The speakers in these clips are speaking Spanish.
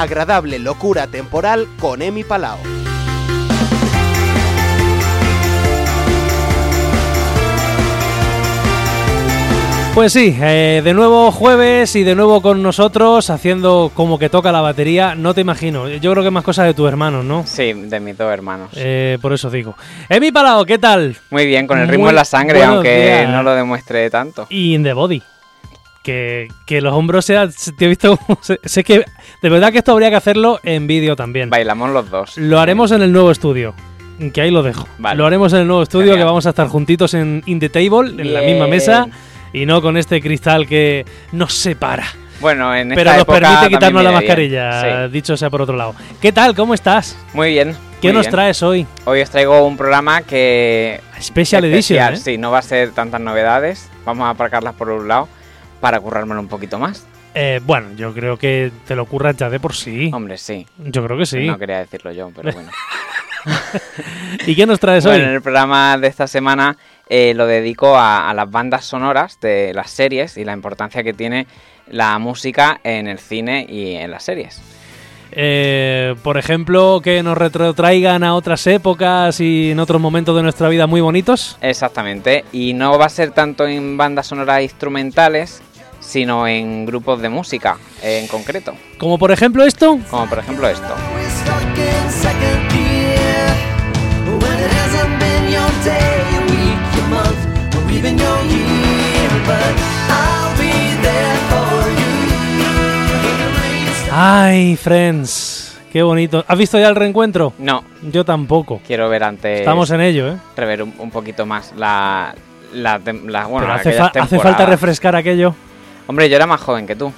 agradable locura temporal con Emi Palao. Pues sí, eh, de nuevo jueves y de nuevo con nosotros haciendo como que toca la batería. No te imagino, yo creo que es más cosas de tus hermanos, ¿no? Sí, de mis dos hermanos. Eh, por eso digo. Emi Palao, ¿qué tal? Muy bien, con el ritmo Muy en la sangre, aunque días. no lo demuestre tanto. Y in the body. Que, que los hombros sean. Te he visto. Sé, que. De verdad que esto habría que hacerlo en vídeo también. Bailamos los dos. Lo haremos en el nuevo estudio. Que ahí lo dejo. Vale. Lo haremos en el nuevo estudio, Genial. que vamos a estar juntitos en In the Table, en la Bien. misma mesa. Y no con este cristal que nos separa. Bueno, en Pero esta nos época permite quitarnos la mascarilla, Sí. dicho sea por otro lado. ¿Qué tal? ¿Cómo estás? Muy bien. ¿Qué muy nos bien. traes hoy? Hoy os traigo un programa que. Special especial, Edition, ¿eh? Sí, no va a ser tantas novedades. Vamos a aparcarlas por un lado para currármelo un poquito más. Eh, bueno, yo creo que te lo curras ya de por sí. Hombre, sí. Yo creo que sí. No quería decirlo yo, pero bueno. ¿Y qué nos traes Bueno, en hoy? el programa de esta semana eh, lo dedico a, a las bandas sonoras de las series y la importancia que tiene la música en el cine y en las series. Eh, por ejemplo, que nos retrotraigan a otras épocas y en otros momentos de nuestra vida muy bonitos. Exactamente, y no va a ser tanto en bandas sonoras instrumentales, sino en grupos de música en concreto, Como por ejemplo esto. como por ejemplo esto. Ay, friends. Qué bonito. ¿Has visto ya el reencuentro? No, Yo tampoco. quiero ver antes, Estamos en ello, ¿eh? rever un, un poquito más la... la, tem- la- bueno, Pero hace, falta refrescar aquello. Hombre, yo era más joven que tú.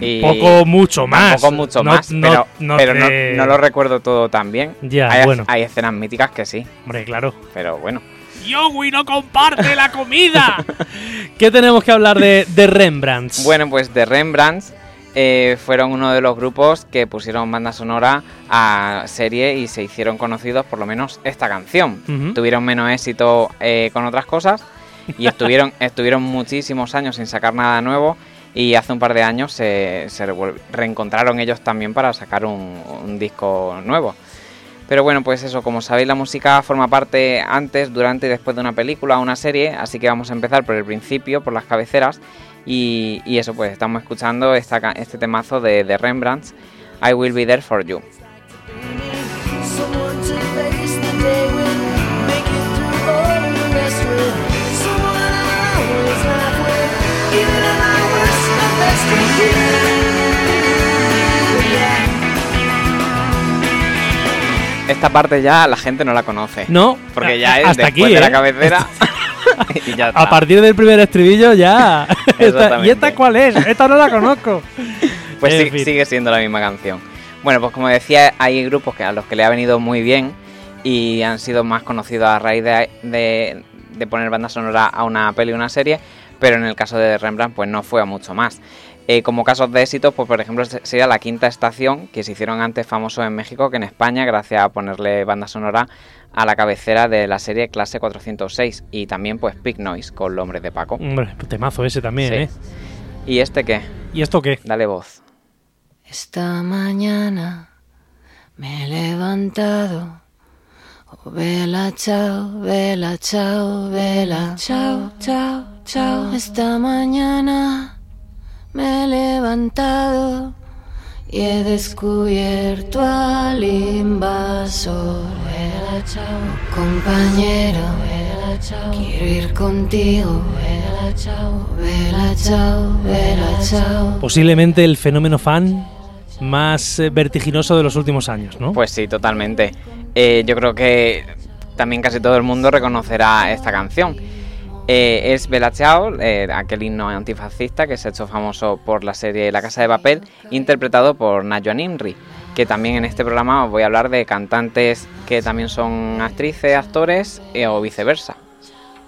Y- Tampoco mucho más. Tampoco mucho No- más, no- pero, no pero no, te- no lo recuerdo todo tan bien. Ya, hay, bueno. hay escenas míticas que sí, Hombre, claro. pero bueno. Yowi no comparte la comida. ¿Qué tenemos que hablar de, de Rembrandts? Bueno, pues The Rembrandts eh, fueron uno de los grupos que pusieron banda sonora a serie y se hicieron conocidos por lo menos esta canción. Tuvieron menos éxito eh, con otras cosas y estuvieron, estuvieron muchísimos años sin sacar nada nuevo y hace un par de años se, reencontraron ellos también para sacar un, un disco nuevo. Pero bueno, pues eso, como sabéis, la música forma parte antes, durante y después de una película o una serie, así que vamos a empezar por el principio, por las cabeceras. Y, eso, pues estamos escuchando esta, este temazo de, de Rembrandts, I Will Be There For You. Esta parte ya la gente no la conoce. No, Porque ya es hasta después aquí, de la ¿eh? cabecera. y ya está. A partir del primer estribillo ya. Esta- ¿Y Exactamente. esta cuál es? Esta no la conozco. Pues sí- sigue siendo la misma canción. Bueno, pues como decía, hay grupos que a los que le ha venido muy bien y han sido más conocidos a raíz de, de- de poner banda sonora a una peli o una serie, pero en el caso de Rembrandt pues no fue a mucho más. Eh, como casos de éxito, pues por ejemplo se- sería La Quinta Estación, que se hicieron antes famosos en México que en España, gracias a ponerle banda sonora a la cabecera de la serie Clase 406 y también pues Big Noise con Los Hombres de Paco. Hombre, temazo ese también, Sí. ¿eh? ¿Y este qué? ¿Y esto qué? Dale voz. Esta mañana me he levantado. Oh, vela, chao, vela, chao, vela, chao, chao, chao. Esta mañana me he levantado y he descubierto al invasor. Vela, chao, compañero, vela, chao. Quiero ir contigo, vela, chao, vela, chao, vela, chao. Posiblemente el fenómeno fan más eh, vertiginoso de los últimos años, ¿no? Pues sí, totalmente. Eh, yo creo que también casi todo el mundo reconocerá esta canción. Eh, es Bella Ciao, eh, aquel himno antifascista que se ha hecho famoso por la serie La Casa de Papel, interpretado por Najwa Nimri, que también en este programa os voy a hablar de cantantes que también son actrices, actores eh, o viceversa.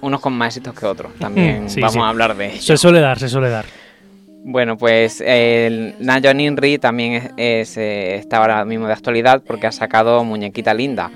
Unos con más éxitos que otros. También Sí, vamos sí. a hablar de ello. se suele dar, se suele dar. Bueno, pues Nayo Ninri también es, es, eh, está ahora mismo de actualidad porque ha sacado Muñequita Linda,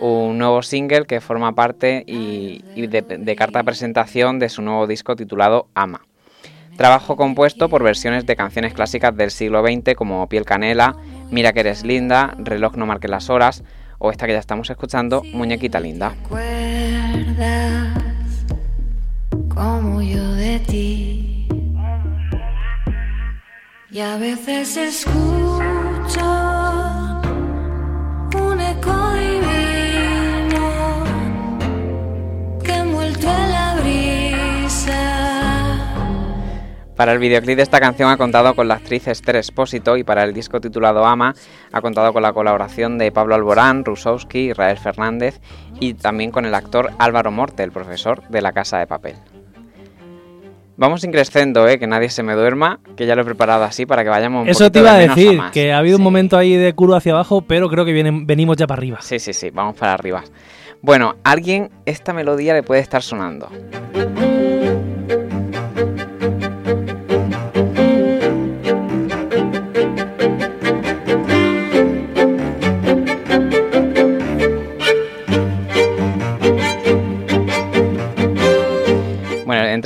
un nuevo single que forma parte y, de, carta presentación de su nuevo disco titulado Ama. trabajo compuesto por versiones de canciones clásicas del siglo XX como Piel Canela, Mira que eres linda, Reloj no marque las horas o esta que ya estamos escuchando, Muñequita linda. ¿Recuerdas como yo de ti? Y a veces escucho Para el videoclip de esta canción ha contado con la actriz Esther Espósito y para el disco titulado Ama ha contado con la colaboración de Pablo Alborán, Rusowski, Israel Fernández y también con el actor Álvaro Morte, el profesor de La Casa de Papel. Vamos increciendo, ¿eh? que nadie se me duerma, que ya lo he preparado así para que vayamos un Eso te iba a decir, que ha habido un momento ahí de curva hacia abajo, pero creo que vienen, venimos ya para arriba. Sí, sí, sí, vamos para arriba. Bueno, alguien esta melodía le puede estar sonando.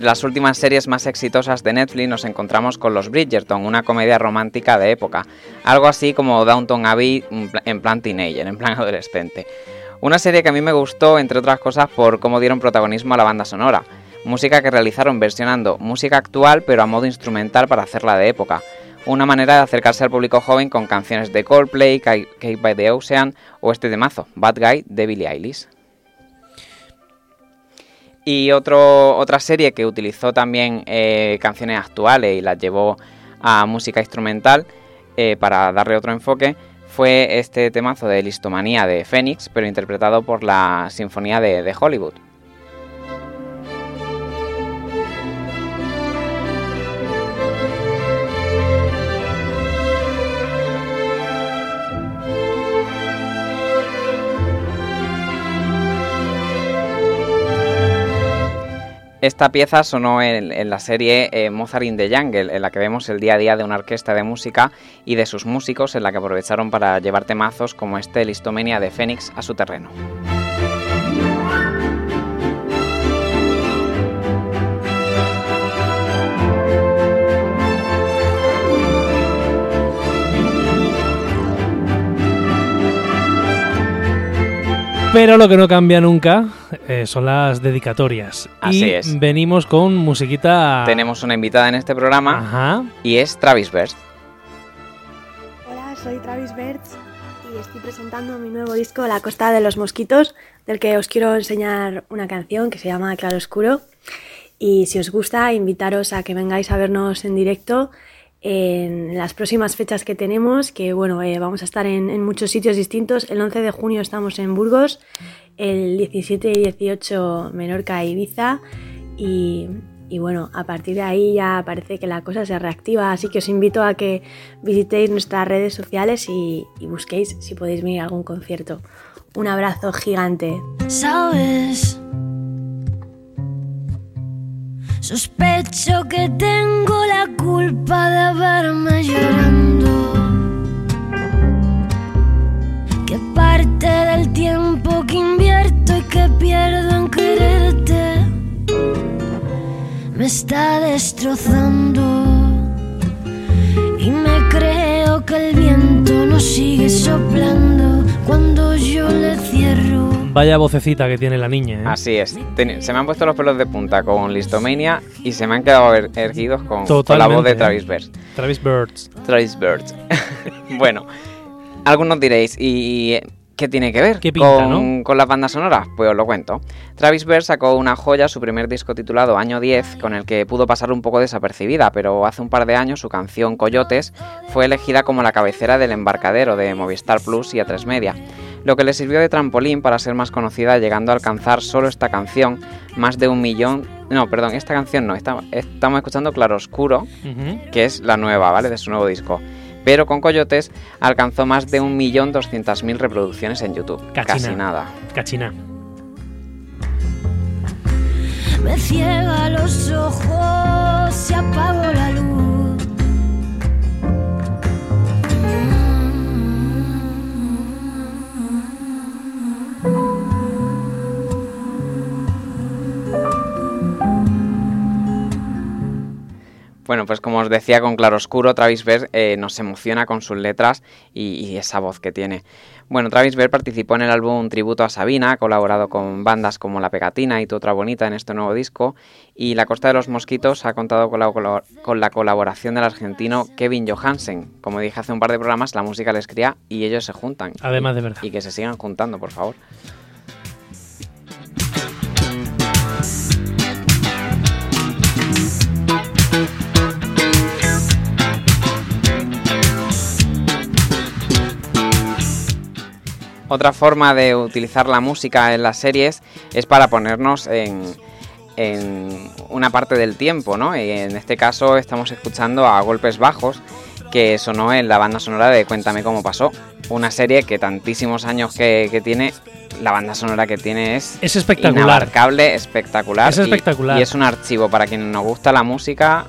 Entre las últimas series más exitosas de Netflix nos encontramos con Los Bridgerton, una comedia romántica de época. Algo así como Downton Abbey en pla- en plan teenager, en plan adolescente. Una serie que a mí me gustó, entre otras cosas, por cómo dieron protagonismo a la banda sonora. Música que realizaron versionando música actual, pero a modo instrumental para hacerla de época. Una manera de acercarse al público joven con canciones de Coldplay, Ca- Cake by the Ocean o este temazo, Bad Guy de Billie Eilish. Y otro, otra serie que utilizó también eh, canciones actuales y las llevó a música instrumental eh, para darle otro enfoque fue este temazo de Listomanía de Phoenix, pero interpretado por la Sinfonía de Hollywood. Esta pieza sonó en, la serie eh, Mozart in the Jungle, en la que vemos el día a día de una orquesta de música y de sus músicos, en la que aprovecharon para llevar temazos como este Listomenia de Fénix a su terreno. Pero lo que no cambia nunca eh, son las dedicatorias. Así y es. venimos con musiquita. Tenemos una invitada en este programa Ajá. y es Travis Best. Hola, soy Travis Bertz y estoy presentando mi nuevo disco La Costa de los Mosquitos, del que os quiero enseñar una canción que se llama Claro Oscuro. Y si os gusta, invitaros a que vengáis a vernos en directo en las próximas fechas que tenemos, que bueno, eh, vamos a estar en, muchos sitios distintos. El 11 de junio estamos en Burgos, el 17 y 18 Menorca e Ibiza y, bueno, a partir de ahí ya parece que la cosa se reactiva, así que os invito a que visitéis nuestras redes sociales y, y busquéis si podéis venir a algún concierto. Un abrazo gigante. ¿Sabes? Sospecho que tengo la culpa de verme llorando. Que parte del tiempo que invierto y que pierdo en quererte me está destrozando. Y me creo que el viento no sigue soplando cuando yo le cierro. Vaya vocecita que tiene la niña, ¿eh? Así es. Ten- se me han puesto los pelos de punta con Listomania y se me han quedado er- erguidos con, con la voz de ¿eh? Travis Best. Travis Birds. Travis Bird. bueno, algunos diréis, ¿y qué tiene que ver ¿Qué pinta, con, con las bandas sonoras? Pues os lo cuento. Travis Bird sacó una joya, su primer disco titulado Año 10, con el que pudo pasar un poco desapercibida, pero hace un par de años su canción Coyotes fue elegida como la cabecera del embarcadero de Movistar Plus y A3 Media. Lo que le sirvió de trampolín para ser más conocida, llegando a alcanzar solo esta canción más de un millón. No, perdón, esta canción no, esta- estamos escuchando Claroscuro, Ujú. que es la nueva, ¿vale? De su nuevo disco. Pero con Coyotes alcanzó más de 1.200.000 reproducciones en YouTube. Cachina. Casi nada. Cachina. Me ciega los ojos, Bueno, pues como os decía, con Claroscuro, Travis Bear eh, nos emociona con sus letras y, y esa voz que tiene. Bueno, Travis Bear participó en el álbum Tributo a Sabina, ha colaborado con bandas como La Pegatina y Tu Otra Bonita en este nuevo disco, y La Costa de los Mosquitos ha contado con la, con la colaboración del argentino Kevin Johansen. Como dije hace un par de programas, la música les cría y ellos se juntan. Además de verdad. Y que se sigan juntando, por favor. Otra forma de utilizar la música en las series es para ponernos en, en una parte del tiempo, ¿no? Y en este caso estamos escuchando a Golpes Bajos, que sonó en la banda sonora de Cuéntame cómo pasó. Una serie que tantísimos años que, que tiene, la banda sonora que tiene es, Es espectacular. inabarcable, espectacular. Es espectacular. Y, es un archivo para quien nos gusta la música.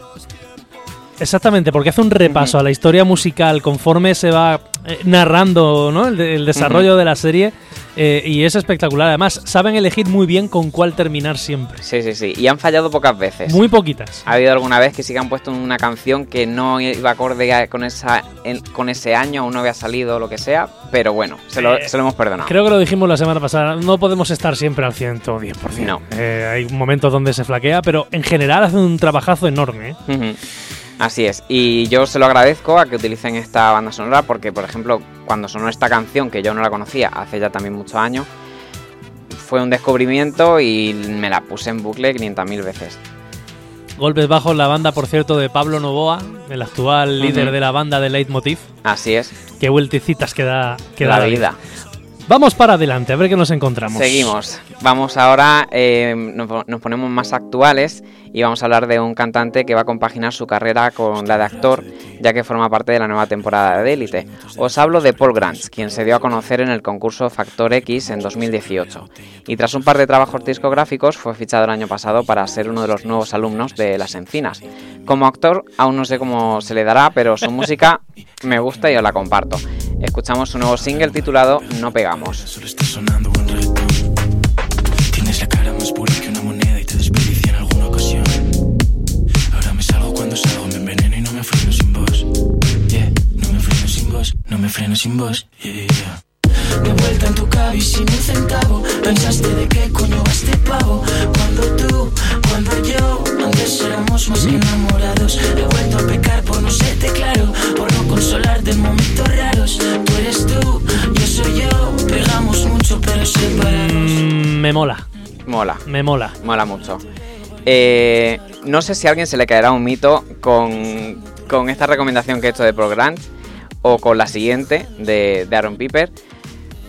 Exactamente, porque hace un repaso a la historia musical conforme se va eh, narrando ¿no? el, de- el desarrollo de la serie eh, y es espectacular. Además, saben elegir muy bien con cuál terminar siempre. Sí, sí, sí. Y han fallado pocas veces. Muy poquitas. Ha habido alguna vez que sí que han puesto una canción que no iba acorde con, esa, con ese año, aún no había salido o lo que sea, pero bueno, se lo, Eh, se lo hemos perdonado. Creo que lo dijimos la semana pasada, no podemos estar siempre al 110%. No. Eh, hay momentos donde se flaquea, pero en general hace un trabajazo enorme. Ujú. Así es, y yo se lo agradezco a que utilicen esta banda sonora porque, por ejemplo, cuando sonó esta canción, que yo no la conocía hace ya también muchos años, fue un descubrimiento y me la puse en bucle 500.000 veces. Golpes bajos, la banda, por cierto, de Pablo Novoa, el actual líder de la banda de Leitmotiv. Así es, Qué vueltecitas que da, que la da vida. Vamos para adelante, a ver qué nos encontramos. Seguimos. Vamos ahora, eh, nos, nos ponemos más actuales y vamos a hablar de un cantante que va a compaginar su carrera con la de actor, ya que forma parte de la nueva temporada de Élite. Os hablo de Paul Grants, quien se dio a conocer en el concurso Factor X en 2018. Y tras un par de trabajos discográficos, fue fichado el año pasado para ser uno de los nuevos alumnos de Las Encinas. Como actor, aún no sé cómo se le dará, pero su música me gusta y os la comparto. Escuchamos su nuevo single titulado No Pegamos. Ahora me salgo cuando salgo, me enveneno y no me freno sin. Yeah, no me freno sin no me freno sin. Yeah. De vuelta en tu centavo. Cuando tú, cuando yo, antes éramos más que enamorados. He vuelto a pecar por no serte claro, por no consolarte en momentos raros. Tú eres tú, yo soy yo. Pegamos mucho pero separados. Mm, me mola, Mola. me mola. Mola mucho. Eh, no sé si a alguien se le caerá un mito con, con esta recomendación que he hecho de Pro Grant o con la siguiente de, de Aaron Piper.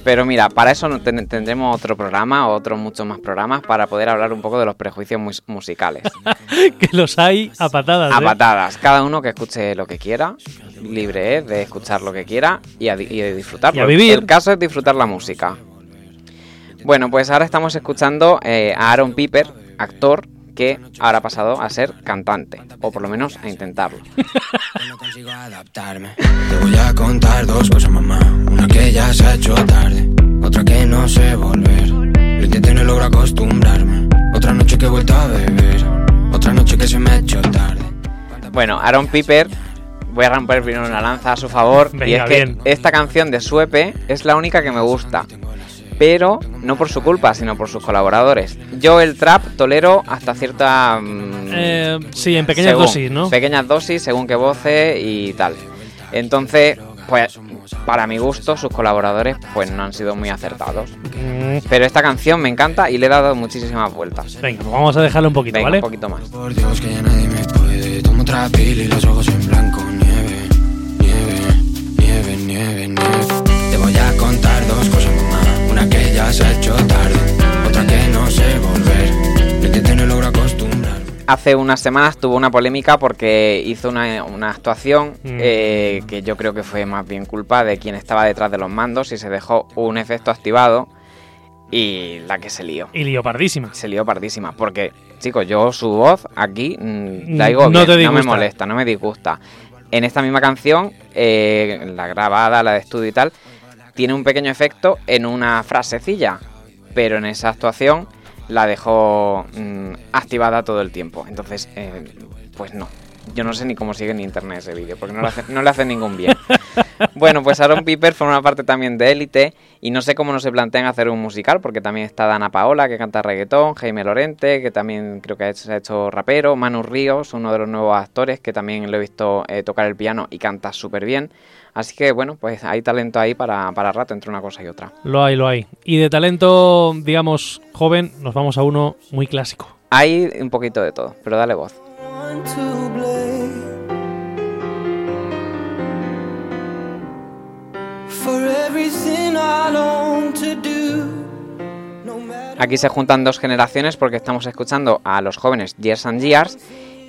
Pero mira, para eso ten- tendremos otro programa, otros muchos más programas, para poder hablar un poco de los prejuicios mus- musicales. que los hay a patadas. A ¿eh? patadas. Cada uno que escuche lo que quiera, libre es de escuchar lo que quiera y de disfrutarlo. Y a vivir. El caso es disfrutar la música. Bueno, pues ahora estamos escuchando eh, a Aaron Piper, actor que ahora ha pasado a ser cantante, o por lo menos a intentarlo. no consigo adaptarme. Te voy a contar dos cosas, mamá. Una que ya se ha hecho tarde, otra que no sé volver. Lo intenté y no logro acostumbrarme. Otra noche que he vuelto a beber, otra noche que se me ha hecho tarde. Bueno, Aaron Piper, voy a romper primero una lanza a su favor. y Venga, es que bien. esta canción de Suepe es la única que me gusta. Pero no por su culpa, sino por sus colaboradores. Yo el trap tolero hasta cierta... mm, Eh, sí, en pequeñas según, dosis, ¿no? Pequeñas dosis, según qué voces y tal. Entonces, pues, para mi gusto, sus colaboradores pues no han sido muy acertados. Mm, Pero esta canción me encanta y le he dado muchísimas vueltas. venga, pues vamos a dejarlo un poquito, Venga, ¿vale? un poquito más. Por Dios que ya nadie me puede. Tomo otra pila y los ojos en blanco. Ya se ha hecho tarde, otra que no sé volver. Lo intenté y no logro acostumbrarme. Hace unas semanas tuvo una polémica porque hizo una, una actuación Mm. eh, que yo creo que fue más bien culpa de quien estaba detrás de los mandos y se dejó un efecto activado y la que se lió. Y leopardísima. Se lió pardísima. Porque, chicos, yo su voz aquí mm, la Mm, digo no bien, te no me molesta, no me disgusta. En esta misma canción, eh, la grabada, la de estudio y tal, tiene un pequeño efecto en una frasecilla. Pero en esa actuación la dejó mm, activada todo el tiempo. Entonces, eh, pues no. yo no sé ni cómo sigue en internet ese vídeo, porque no le, hace, no le hace ningún bien. Bueno, pues Aaron Piper forma parte también de Élite y no sé cómo no se plantean hacer un musical, porque también está Dana Paola, que canta reggaetón, Jaime Lorente, que también creo que ha hecho, se ha hecho rapero, Manu Ríos, uno de los nuevos actores, que también lo he visto eh, tocar el piano y canta súper bien. Así que bueno, pues hay talento ahí para, para rato entre una cosa y otra. Lo hay, lo hay. Y de talento, digamos, joven, nos vamos a uno muy clásico. Hay un poquito de todo, pero dale voz. Aquí se juntan dos generaciones porque estamos escuchando a los jóvenes Years and Years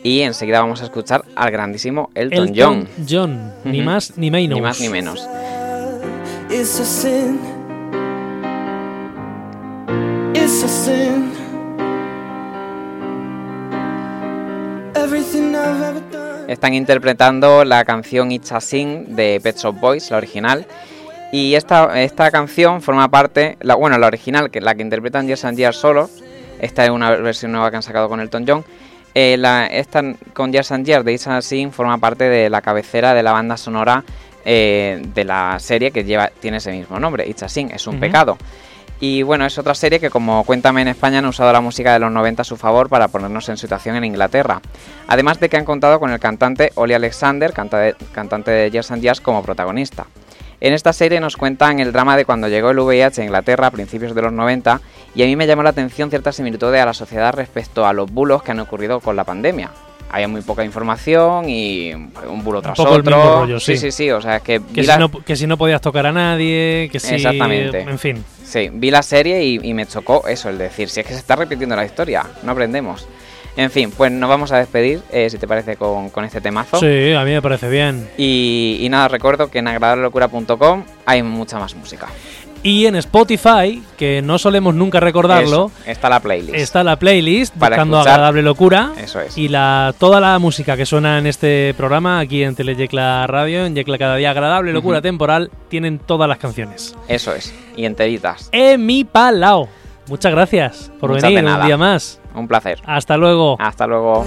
y enseguida vamos a escuchar al grandísimo Elton, John. John, ni más ni menos. Ni más ni menos. it's a sin. It's a sin. Everything I've ever done. Están interpretando la canción It's a Sin de Pet Shop Boys, la original. Y esta, esta canción forma parte, la, bueno, la original, que la que interpretan Years and Years solo. Esta es una versión nueva que han sacado con Elton John. Eh, la, esta con Years and Years de It's a Sin forma parte de la cabecera de la banda sonora eh, de la serie que lleva, tiene ese mismo nombre. It's a Sin, es un pecado. Y bueno, es otra serie que como Cuéntame en España han usado la música de los 90 a su favor para ponernos en situación en Inglaterra. Además de que han contado con el cantante Oli Alexander, canta de- cantante de Years and Years, como protagonista. En esta serie nos cuentan el drama de cuando llegó el VIH a Inglaterra a principios de los 90 y a mí me llamó la atención ciertas similitudes a la sociedad respecto a los bulos que han ocurrido con la pandemia. Había muy poca información y un bulo tras poco el otro. mismo rollo, sí. sí, sí, o sea, es que, Que vi si, la- no, que si no podías tocar a nadie, que si... Exactamente. En fin. Sí, vi la serie y, y me chocó eso, el decir, si es que se está repitiendo la historia, no aprendemos. En fin, pues nos vamos a despedir, eh, si te parece, con, con este temazo. Sí, a mí me parece bien. Y, y nada, recuerdo que en agradablelocura.com hay mucha más música. Y en Spotify, que no solemos nunca recordarlo, Eso, está la playlist. está la playlist Para buscando escuchar. agradable locura. Eso es. Y la, toda la música que suena en este programa, aquí en Teleyecla Radio, en Yecla Cada Día Agradable Locura. Temporal, tienen todas las canciones. Eso es. Y enteritas. E mi palao. Muchas gracias por Muchas venir un día más. Un placer. Hasta luego. Hasta luego.